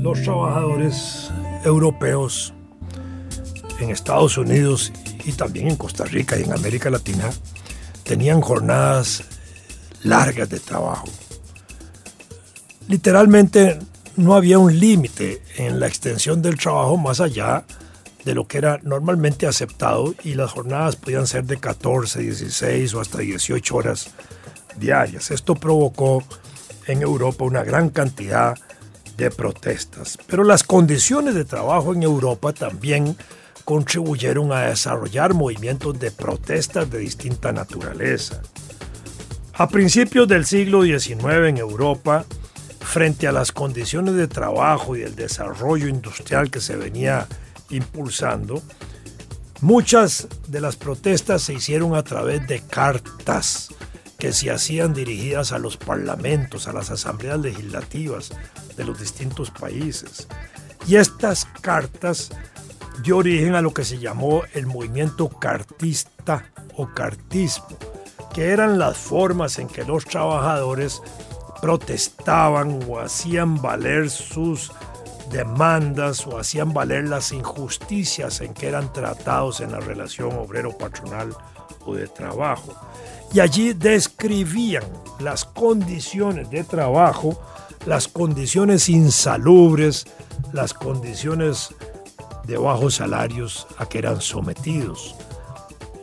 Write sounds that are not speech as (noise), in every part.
los trabajadores europeos en Estados Unidos y también en Costa Rica y en América Latina tenían jornadas largas de trabajo. Literalmente no había un límite en la extensión del trabajo más allá de lo que era normalmente aceptado y las jornadas podían ser de 14, 16 o hasta 18 horas diarias. Esto provocó en Europa una gran cantidad de protestas, pero las condiciones de trabajo en Europa también contribuyeron a desarrollar movimientos de protestas de distinta naturaleza. A principios del siglo XIX en Europa, frente a las condiciones de trabajo y el desarrollo industrial que se venía impulsando, muchas de las protestas se hicieron a través de cartas que se hacían dirigidas a los parlamentos, a las asambleas legislativas de los distintos países. Y estas cartas dio origen a lo que se llamó el movimiento cartista o cartismo, que eran las formas en que los trabajadores protestaban o hacían valer sus demandas o hacían valer las injusticias en que eran tratados en la relación obrero-patronal o de trabajo. Y allí describían las condiciones de trabajo, las condiciones insalubres, las condiciones de bajos salarios a que eran sometidos.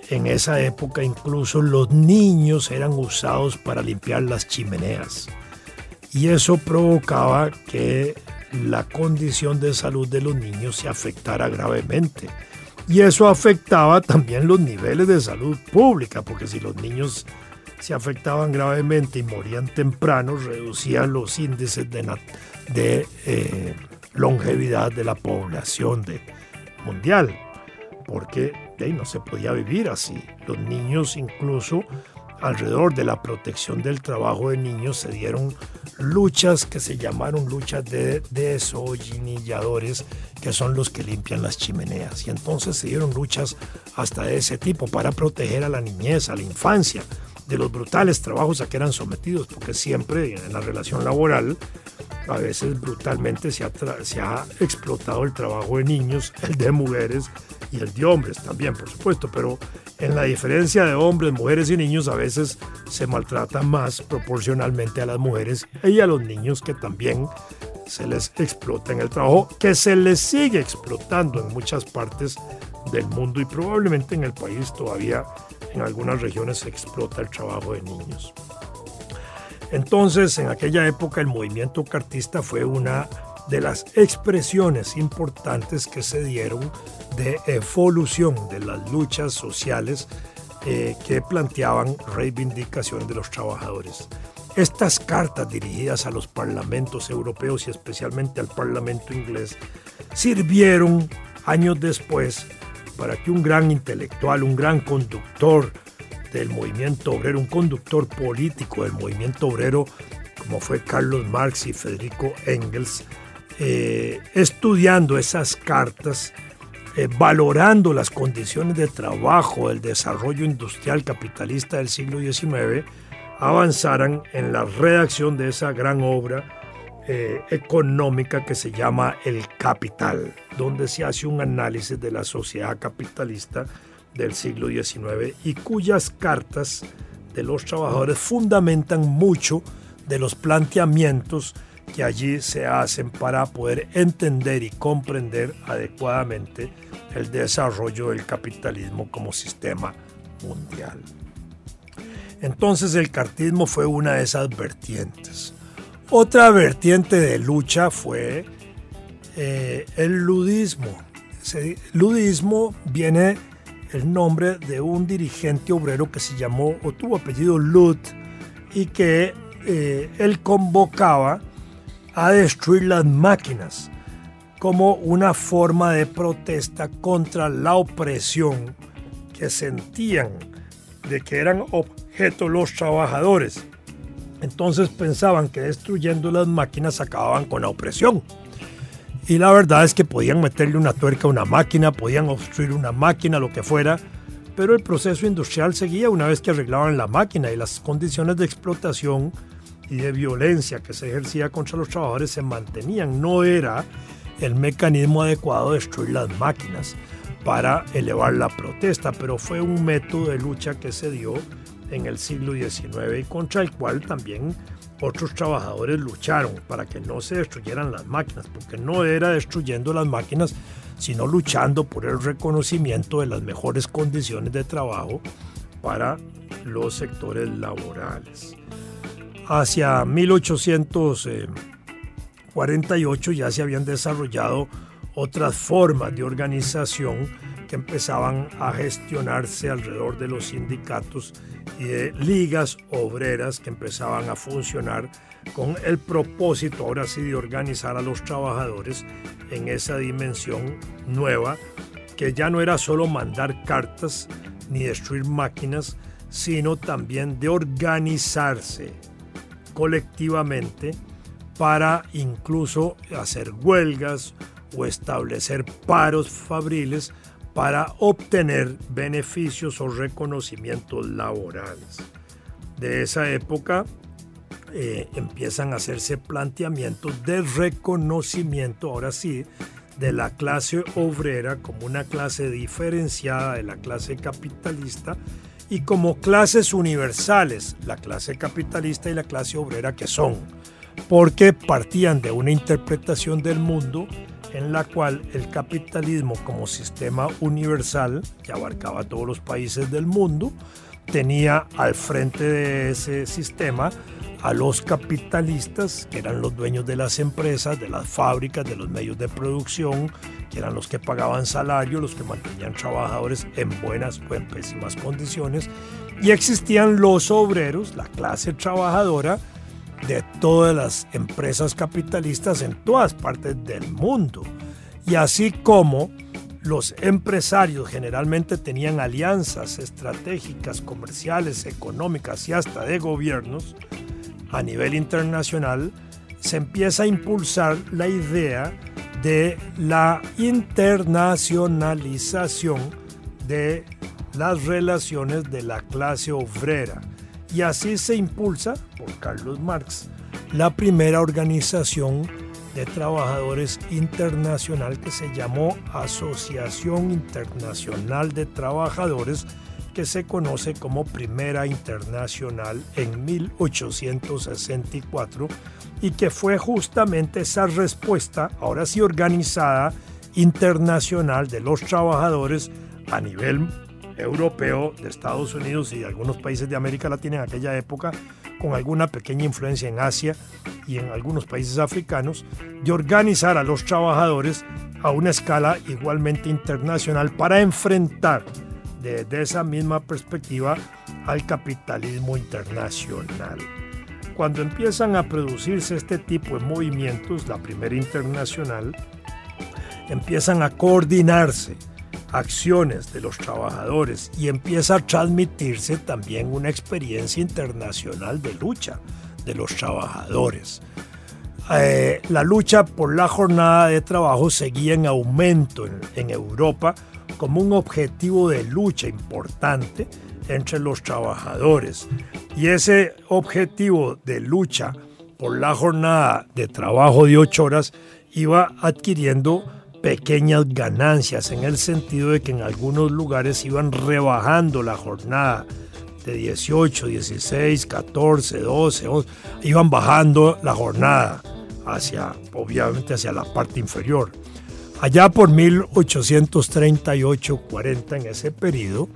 En esa época incluso los niños eran usados para limpiar las chimeneas y eso provocaba que la condición de salud de los niños se afectara gravemente. Y eso afectaba también los niveles de salud pública, porque si los niños se afectaban gravemente y morían temprano, reducían los índices de, de eh, longevidad de la población de, mundial, porque no se podía vivir así. Los niños incluso alrededor de la protección del trabajo de niños se dieron luchas que se llamaron luchas de desollinilladores, que son los que limpian las chimeneas. Y entonces se dieron luchas hasta de ese tipo para proteger a la niñez, a la infancia, de los brutales trabajos a que eran sometidos, porque siempre en la relación laboral a veces brutalmente se ha, se ha explotado el trabajo de niños, (laughs) el de mujeres y el de hombres también, por supuesto, pero en la diferencia de hombres, mujeres y niños a veces se maltrata más proporcionalmente a las mujeres y a los niños que también se les explota en el trabajo, que se les sigue explotando en muchas partes del mundo y probablemente en el país todavía en algunas regiones se explota el trabajo de niños. Entonces, en aquella época el movimiento cartista fue una de las expresiones importantes que se dieron de evolución de las luchas sociales eh, que planteaban reivindicaciones de los trabajadores. Estas cartas dirigidas a los parlamentos europeos y especialmente al parlamento inglés sirvieron años después para que un gran intelectual, un gran conductor del movimiento obrero, un conductor político del movimiento obrero, como fue Carlos Marx y Federico Engels, eh, estudiando esas cartas, eh, valorando las condiciones de trabajo del desarrollo industrial capitalista del siglo XIX, avanzaran en la redacción de esa gran obra eh, económica que se llama El Capital, donde se hace un análisis de la sociedad capitalista del siglo XIX y cuyas cartas de los trabajadores fundamentan mucho de los planteamientos que allí se hacen para poder entender y comprender adecuadamente el desarrollo del capitalismo como sistema mundial. Entonces el cartismo fue una de esas vertientes. Otra vertiente de lucha fue eh, el ludismo. Ludismo viene el nombre de un dirigente obrero que se llamó o tuvo apellido Lud y que eh, él convocaba a destruir las máquinas como una forma de protesta contra la opresión que sentían de que eran objeto los trabajadores. Entonces pensaban que destruyendo las máquinas acababan con la opresión. Y la verdad es que podían meterle una tuerca a una máquina, podían obstruir una máquina, lo que fuera, pero el proceso industrial seguía una vez que arreglaban la máquina y las condiciones de explotación y de violencia que se ejercía contra los trabajadores se mantenían. No era el mecanismo adecuado de destruir las máquinas para elevar la protesta, pero fue un método de lucha que se dio en el siglo XIX y contra el cual también otros trabajadores lucharon para que no se destruyeran las máquinas, porque no era destruyendo las máquinas, sino luchando por el reconocimiento de las mejores condiciones de trabajo para los sectores laborales. Hacia 1848 ya se habían desarrollado otras formas de organización que empezaban a gestionarse alrededor de los sindicatos y de ligas obreras que empezaban a funcionar con el propósito ahora sí de organizar a los trabajadores en esa dimensión nueva que ya no era solo mandar cartas ni destruir máquinas, sino también de organizarse colectivamente para incluso hacer huelgas o establecer paros fabriles para obtener beneficios o reconocimientos laborales. De esa época eh, empiezan a hacerse planteamientos de reconocimiento, ahora sí, de la clase obrera como una clase diferenciada de la clase capitalista y como clases universales, la clase capitalista y la clase obrera que son, porque partían de una interpretación del mundo en la cual el capitalismo como sistema universal que abarcaba todos los países del mundo tenía al frente de ese sistema a los capitalistas, que eran los dueños de las empresas, de las fábricas, de los medios de producción, que eran los que pagaban salario, los que mantenían trabajadores en buenas o en pésimas condiciones, y existían los obreros, la clase trabajadora, de todas las empresas capitalistas en todas partes del mundo. Y así como los empresarios generalmente tenían alianzas estratégicas, comerciales, económicas y hasta de gobiernos a nivel internacional, se empieza a impulsar la idea de la internacionalización de las relaciones de la clase obrera y así se impulsa por Carlos Marx la primera organización de trabajadores internacional que se llamó Asociación Internacional de Trabajadores que se conoce como Primera Internacional en 1864 y que fue justamente esa respuesta, ahora sí organizada, internacional de los trabajadores a nivel europeo de Estados Unidos y de algunos países de América Latina en aquella época, con alguna pequeña influencia en Asia y en algunos países africanos, de organizar a los trabajadores a una escala igualmente internacional para enfrentar desde esa misma perspectiva al capitalismo internacional. Cuando empiezan a producirse este tipo de movimientos, la primera internacional, empiezan a coordinarse acciones de los trabajadores y empieza a transmitirse también una experiencia internacional de lucha de los trabajadores. Eh, la lucha por la jornada de trabajo seguía en aumento en, Europa como un objetivo de lucha importante entre los trabajadores. Y ese objetivo de lucha por la jornada de trabajo de ocho horas iba adquiriendo pequeñas ganancias en el sentido de que en algunos lugares iban rebajando la jornada de 18, 16, 14, 12, iban bajando la jornada hacia, obviamente, hacia la parte inferior. Allá por 1838-40, en ese periodo,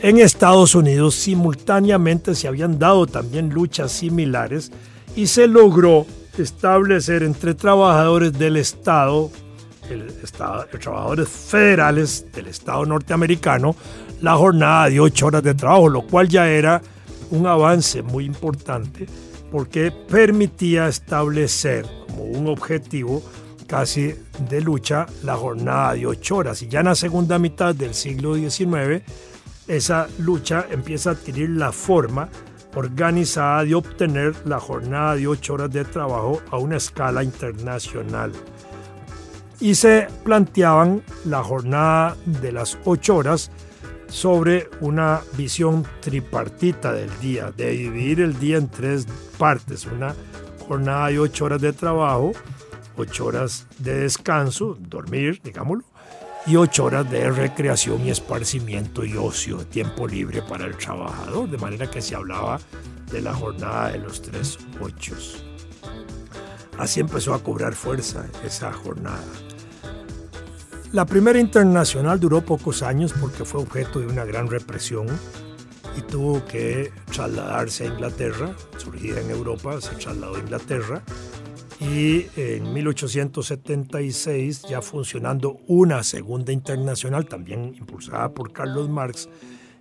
en Estados Unidos simultáneamente se habían dado también luchas similares y se logró establecer entre trabajadores del Estado el estado, los trabajadores federales del Estado norteamericano la jornada de ocho horas de trabajo, lo cual ya era un avance muy importante porque permitía establecer como un objetivo casi de lucha la jornada de ocho horas. Y ya en la segunda mitad del siglo XIX, esa lucha empieza a adquirir la forma organizada de obtener la jornada de ocho horas de trabajo a una escala internacional. Y se planteaban la jornada de las ocho horas sobre una visión tripartita del día, de dividir el día en tres partes, una jornada de ocho horas de trabajo, ocho horas de descanso, dormir, digámoslo, y ocho horas de recreación y esparcimiento y ocio, tiempo libre para el trabajador, de manera que se hablaba de la jornada de los tres ochos. Así empezó a cobrar fuerza esa jornada. La primera internacional duró pocos años porque fue objeto de una gran represión y tuvo que trasladarse a Inglaterra, surgida en Europa, se trasladó a Inglaterra y en 1876 ya funcionando una segunda internacional, también impulsada por Carlos Marx,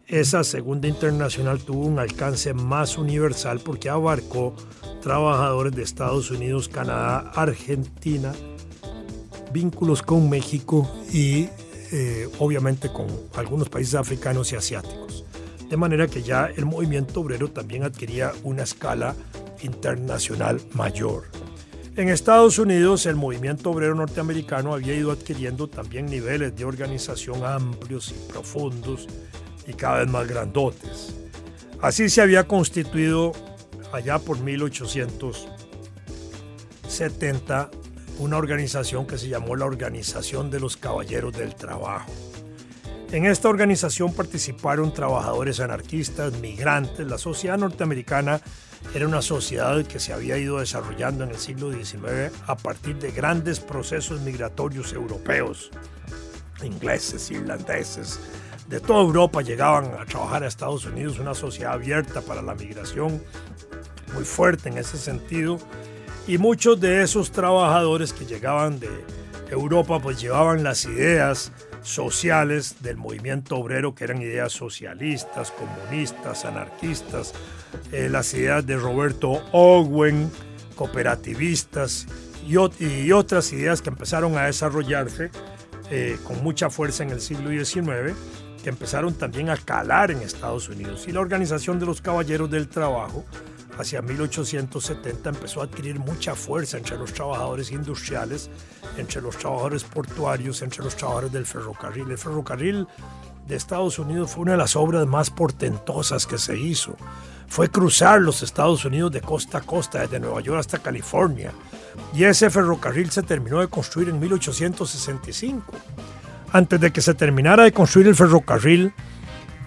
esa segunda internacional tuvo un alcance más universal porque abarcó trabajadores de Estados Unidos, Canadá, Argentina, vínculos con México y eh, obviamente con algunos países africanos y asiáticos. De manera que ya el movimiento obrero también adquiría una escala internacional mayor. En Estados Unidos el movimiento obrero norteamericano había ido adquiriendo también niveles de organización amplios y profundos y cada vez más grandotes. Así se había constituido allá por 1870 una organización que se llamó la Organización de los Caballeros del Trabajo. En esta organización participaron trabajadores anarquistas, migrantes. La sociedad norteamericana era una sociedad que se había ido desarrollando en el siglo XIX a partir de grandes procesos migratorios europeos, ingleses, irlandeses, de toda Europa llegaban a trabajar a Estados Unidos, una sociedad abierta para la migración, muy fuerte en ese sentido y muchos de esos trabajadores que llegaban de Europa pues llevaban las ideas sociales del movimiento obrero, que eran ideas socialistas, comunistas, anarquistas, eh, las ideas de Roberto Owen, cooperativistas y, otras ideas que empezaron a desarrollarse eh, con mucha fuerza en el siglo XIX, que empezaron también a calar en Estados Unidos. Y la Organización de los Caballeros del Trabajo hacia 1870 empezó a adquirir mucha fuerza entre los trabajadores industriales, entre los trabajadores portuarios, entre los trabajadores del ferrocarril. El ferrocarril de Estados Unidos fue una de las obras más portentosas que se hizo. Fue cruzar los Estados Unidos de costa a costa, desde Nueva York hasta California. Y ese ferrocarril se terminó de construir en 1865. Antes de que se terminara de construir el ferrocarril,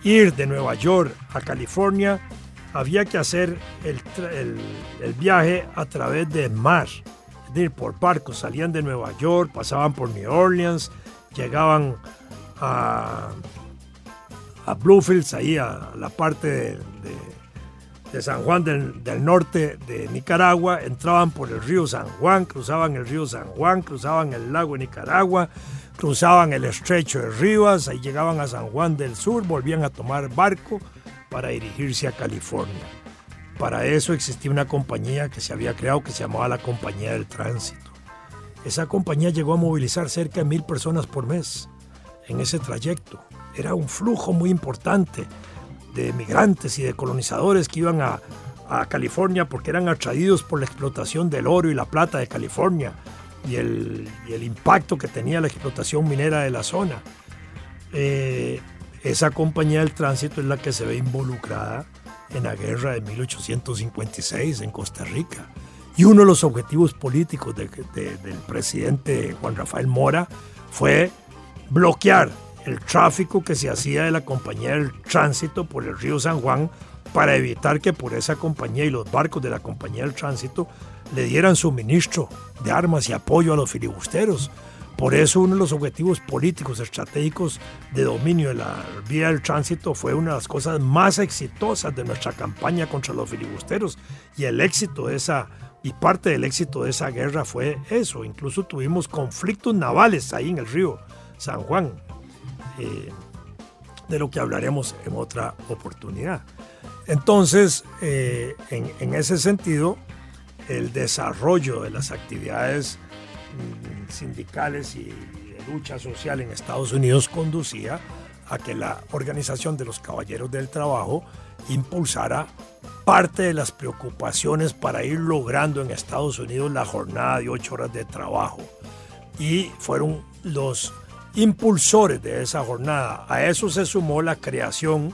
ir de Nueva York a California había que hacer el, viaje a través del mar, es decir, por barcos. Salían de Nueva York, pasaban por New Orleans, llegaban a, a Bluefields, ahí a la parte de, San Juan del, del, norte de Nicaragua, entraban por el río San Juan, cruzaban el río San Juan, cruzaban el lago de Nicaragua, cruzaban el estrecho de Rivas, ahí llegaban a San Juan del Sur, volvían a tomar barco para dirigirse a California. Para eso existía una compañía que se había creado que se llamaba la Compañía del Tránsito. Esa compañía llegó a movilizar cerca de mil personas por mes en ese trayecto. Era un flujo muy importante de migrantes y de colonizadores que iban a, California porque eran atraídos por la explotación del oro y la plata de California y el, impacto que tenía la explotación minera de la zona. Eh, esa compañía del tránsito es la que se ve involucrada en la guerra de 1856 en Costa Rica. Y uno de los objetivos políticos del presidente Juan Rafael Mora fue bloquear el tráfico que se hacía de la compañía del tránsito por el río San Juan para evitar que por esa compañía y los barcos de la compañía del tránsito le dieran suministro de armas y apoyo a los filibusteros por eso uno de los objetivos políticos estratégicos de dominio de la vía del tránsito fue una de las cosas más exitosas de nuestra campaña contra los filibusteros y el éxito de esa y parte del éxito de esa guerra fue eso. Incluso tuvimos conflictos navales ahí en el río San Juan, eh, de lo que hablaremos en otra oportunidad. Entonces, eh, en ese sentido, el desarrollo de las actividades sindicales y de lucha social en Estados Unidos conducía a que la Organización de los Caballeros del Trabajo impulsara parte de las preocupaciones para ir logrando en Estados Unidos la jornada de ocho horas de trabajo. Y fueron los impulsores de esa jornada. A eso se sumó la creación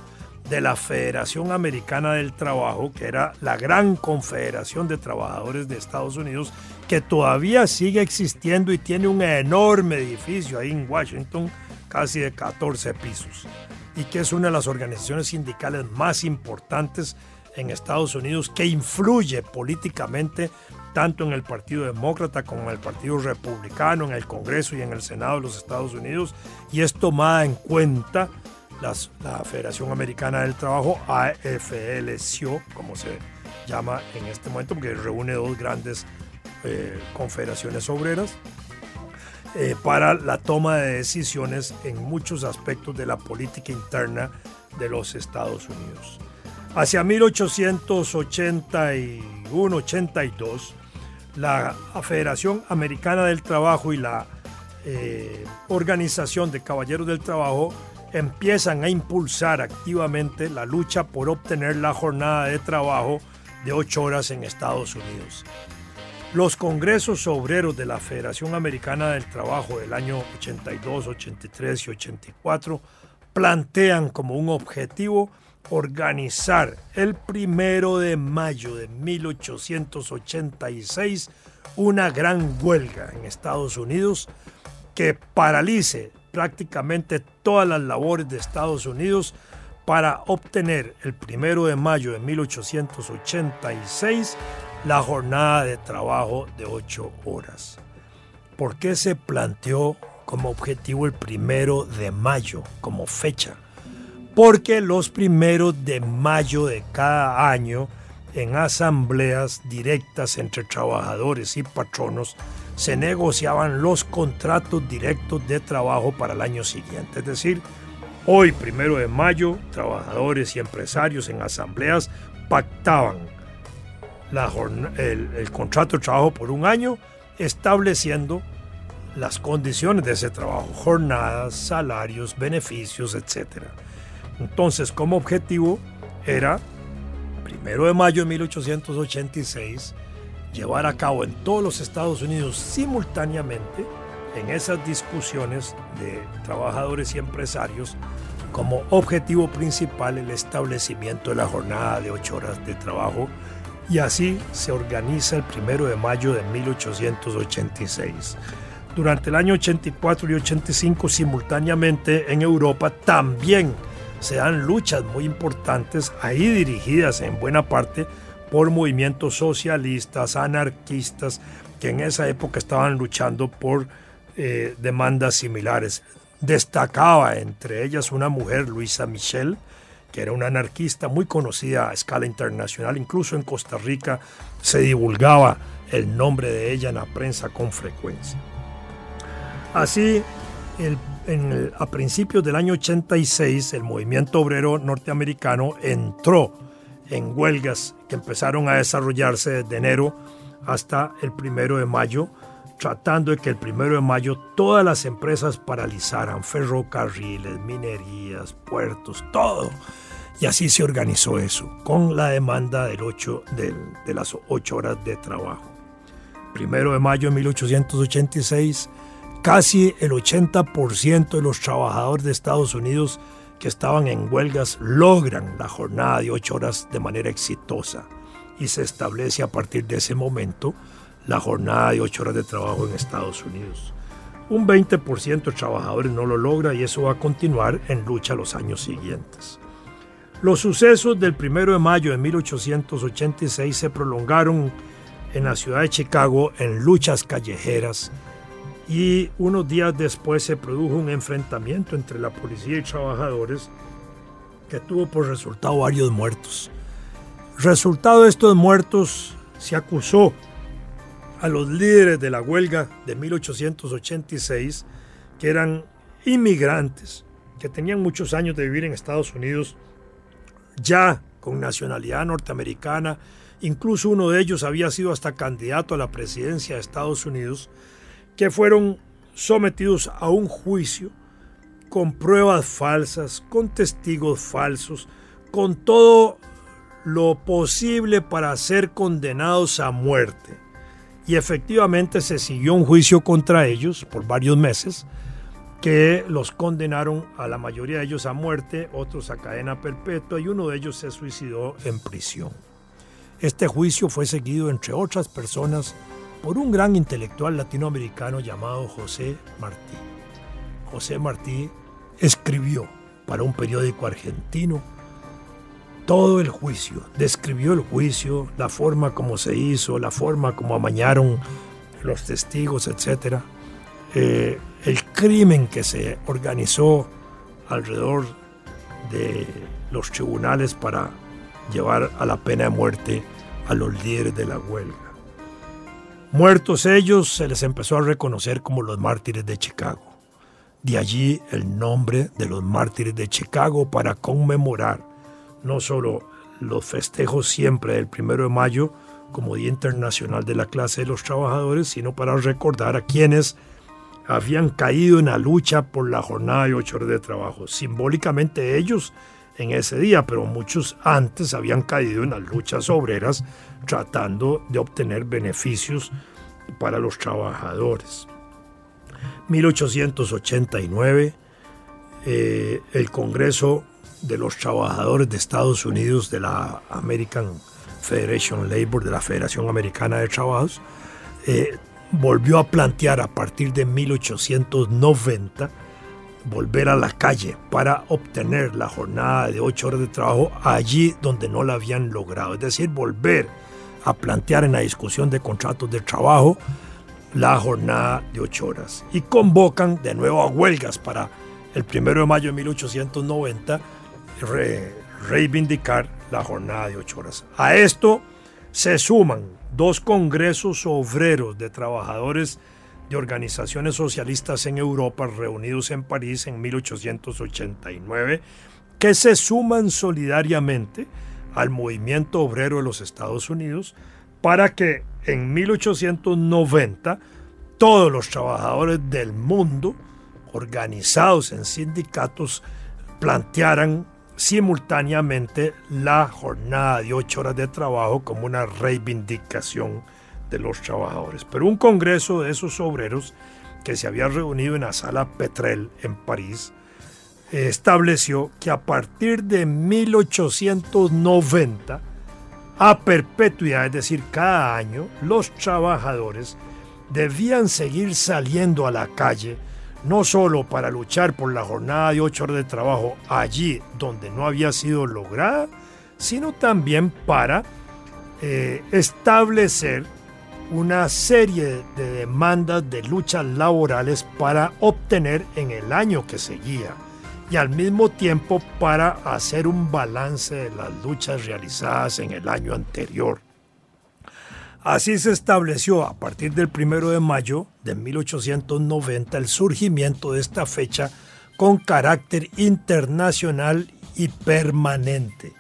de la Federación Americana del Trabajo, que era la gran confederación de trabajadores de Estados Unidos, que todavía sigue existiendo y tiene un enorme edificio ahí en Washington, casi de 14 pisos, y que es una de las organizaciones sindicales más importantes en Estados Unidos, que influye políticamente tanto en el Partido Demócrata como en el Partido Republicano, en el Congreso y en el Senado de los Estados Unidos, y es tomada en cuenta la Federación Americana del Trabajo, AFL-CIO, como se llama en este momento, porque reúne dos grandes eh, confederaciones obreras, eh, para la toma de decisiones en muchos aspectos de la política interna de los Estados Unidos. Hacia 1881-82, la Federación Americana del Trabajo y la eh, Organización de Caballeros del Trabajo empiezan a impulsar activamente la lucha por obtener la jornada de trabajo de ocho horas en Estados Unidos. Los congresos obreros de la Federación Americana del Trabajo del año 82, 83 y 84 plantean como un objetivo organizar el primero de mayo de 1886 una gran huelga en Estados Unidos que paralice prácticamente todas las labores de Estados Unidos para obtener el primero de mayo de 1886 la jornada de trabajo de ocho horas. ¿Por qué se planteó como objetivo el primero de mayo como fecha? Porque los primeros de mayo de cada año en asambleas directas entre trabajadores y patronos se negociaban los contratos directos de trabajo para el año siguiente. Es decir, hoy, primero de mayo, trabajadores y empresarios en asambleas pactaban el, el contrato de trabajo por un año, estableciendo las condiciones de ese trabajo, jornadas, salarios, beneficios, etc. Entonces, como objetivo era, primero de mayo de 1886, llevar a cabo en todos los Estados Unidos simultáneamente en esas discusiones de trabajadores y empresarios como objetivo principal el establecimiento de la jornada de ocho horas de trabajo y así se organiza el primero de mayo de 1886. Durante el año 84 y 85 simultáneamente en Europa también se dan luchas muy importantes ahí dirigidas en buena parte por movimientos socialistas, anarquistas, que en esa época estaban luchando por eh, demandas similares. Destacaba entre ellas una mujer, Luisa Michel, que era una anarquista muy conocida a escala internacional, incluso en Costa Rica se divulgaba el nombre de ella en la prensa con frecuencia. Así, a principios del año 86, el movimiento obrero norteamericano entró en huelgas que empezaron a desarrollarse desde enero hasta el primero de mayo, tratando de que el primero de mayo todas las empresas paralizaran ferrocarriles, minerías, puertos, todo. Y así se organizó eso, con la demanda del 8, de las ocho horas de trabajo. Primero de mayo de 1886, casi el 80% de los trabajadores de Estados Unidos que estaban en huelgas logran la jornada de ocho horas de manera exitosa y se establece a partir de ese momento la jornada de ocho horas de trabajo en Estados Unidos. Un 20% de trabajadores no lo logra y eso va a continuar en lucha los años siguientes. Los sucesos del 1 de mayo de 1886 se prolongaron en la ciudad de Chicago en luchas callejeras y unos días después se produjo un enfrentamiento entre la policía y trabajadores que tuvo por resultado varios muertos. Resultado de estos muertos se acusó a los líderes de la huelga de 1886 que eran inmigrantes, que tenían muchos años de vivir en Estados Unidos, ya con nacionalidad norteamericana, incluso uno de ellos había sido hasta candidato a la presidencia de Estados Unidos, que fueron sometidos a un juicio con pruebas falsas, con testigos falsos, con todo lo posible para ser condenados a muerte. Y efectivamente se siguió un juicio contra ellos por varios meses, que los condenaron a la mayoría de ellos a muerte, otros a cadena perpetua y uno de ellos se suicidó en prisión. Este juicio fue seguido, entre otras personas, por un gran intelectual latinoamericano llamado José Martí. José Martí escribió para un periódico argentino todo el juicio, describió el juicio, la forma como se hizo, la forma como amañaron los testigos, etc. Eh, el crimen que se organizó alrededor de los tribunales para llevar a la pena de muerte a los líderes de la huelga. Muertos ellos, se les empezó a reconocer como los mártires de Chicago. De allí el nombre de los mártires de Chicago para conmemorar no solo los festejos siempre del primero de mayo como Día Internacional de la Clase de los Trabajadores, sino para recordar a quienes habían caído en la lucha por la jornada de ocho horas de trabajo. Simbólicamente ellos en ese día, pero muchos antes habían caído en las luchas obreras tratando de obtener beneficios para los trabajadores. 1889, eh, el Congreso de los Trabajadores de Estados Unidos de la American Federation Labor, de la Federación Americana de Trabajos, eh, volvió a plantear a partir de 1890 volver a la calle para obtener la jornada de ocho horas de trabajo allí donde no la habían logrado. Es decir, volver a plantear en la discusión de contratos de trabajo la jornada de ocho horas. Y convocan de nuevo a huelgas para el primero de mayo de 1890 reivindicar la jornada de ocho horas. A esto se suman dos congresos obreros de trabajadores de organizaciones socialistas en Europa reunidos en París en 1889 que se suman solidariamente al movimiento obrero de los Estados Unidos para que en 1890 todos los trabajadores del mundo organizados en sindicatos plantearan simultáneamente la jornada de ocho horas de trabajo como una reivindicación de los trabajadores. Pero un congreso de esos obreros que se había reunido en la sala Petrel en París estableció que a partir de 1890, a perpetuidad, es decir, cada año, los trabajadores debían seguir saliendo a la calle, no solo para luchar por la jornada de ocho horas de trabajo allí donde no había sido lograda, sino también para eh, establecer una serie de demandas de luchas laborales para obtener en el año que seguía y al mismo tiempo para hacer un balance de las luchas realizadas en el año anterior. Así se estableció a partir del 1 de mayo de 1890 el surgimiento de esta fecha con carácter internacional y permanente.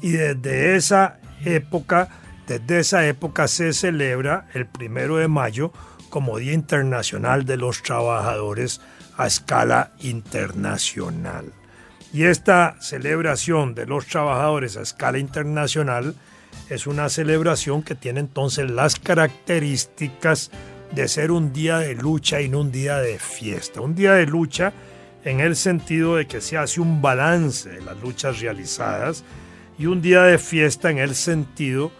Y desde esa época desde esa época se celebra el primero de mayo como Día Internacional de los Trabajadores a escala internacional. Y esta celebración de los trabajadores a escala internacional es una celebración que tiene entonces las características de ser un día de lucha y no un día de fiesta. Un día de lucha en el sentido de que se hace un balance de las luchas realizadas y un día de fiesta en el sentido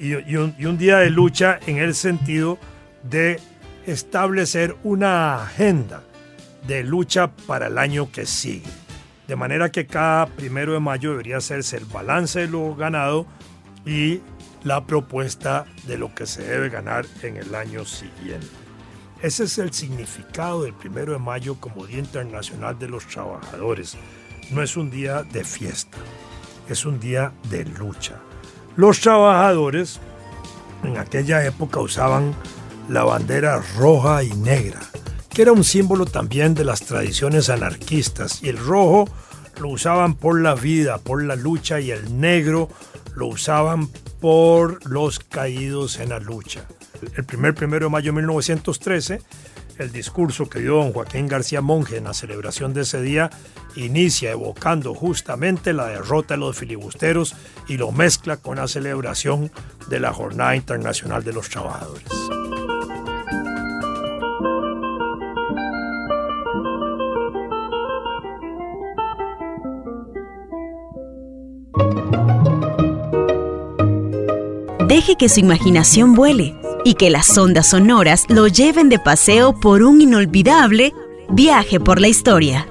y, un, día de lucha en el sentido de establecer una agenda de lucha para el año que sigue. De manera que cada primero de mayo debería hacerse el balance de lo ganado y la propuesta de lo que se debe ganar en el año siguiente. Ese es el significado del primero de mayo como Día Internacional de los Trabajadores. No es un día de fiesta, es un día de lucha. Los trabajadores en aquella época usaban la bandera roja y negra, que era un símbolo también de las tradiciones anarquistas, y el rojo lo usaban por la vida, por la lucha, y el negro lo usaban por los caídos en la lucha. El primer primero de mayo de 1913, el discurso que dio don Joaquín García Monge en la celebración de ese día inicia evocando justamente la derrota de los filibusteros y lo mezcla con la celebración de la Jornada Internacional de los Trabajadores. Deje que su imaginación vuele y que las ondas sonoras lo lleven de paseo por un inolvidable viaje por la historia.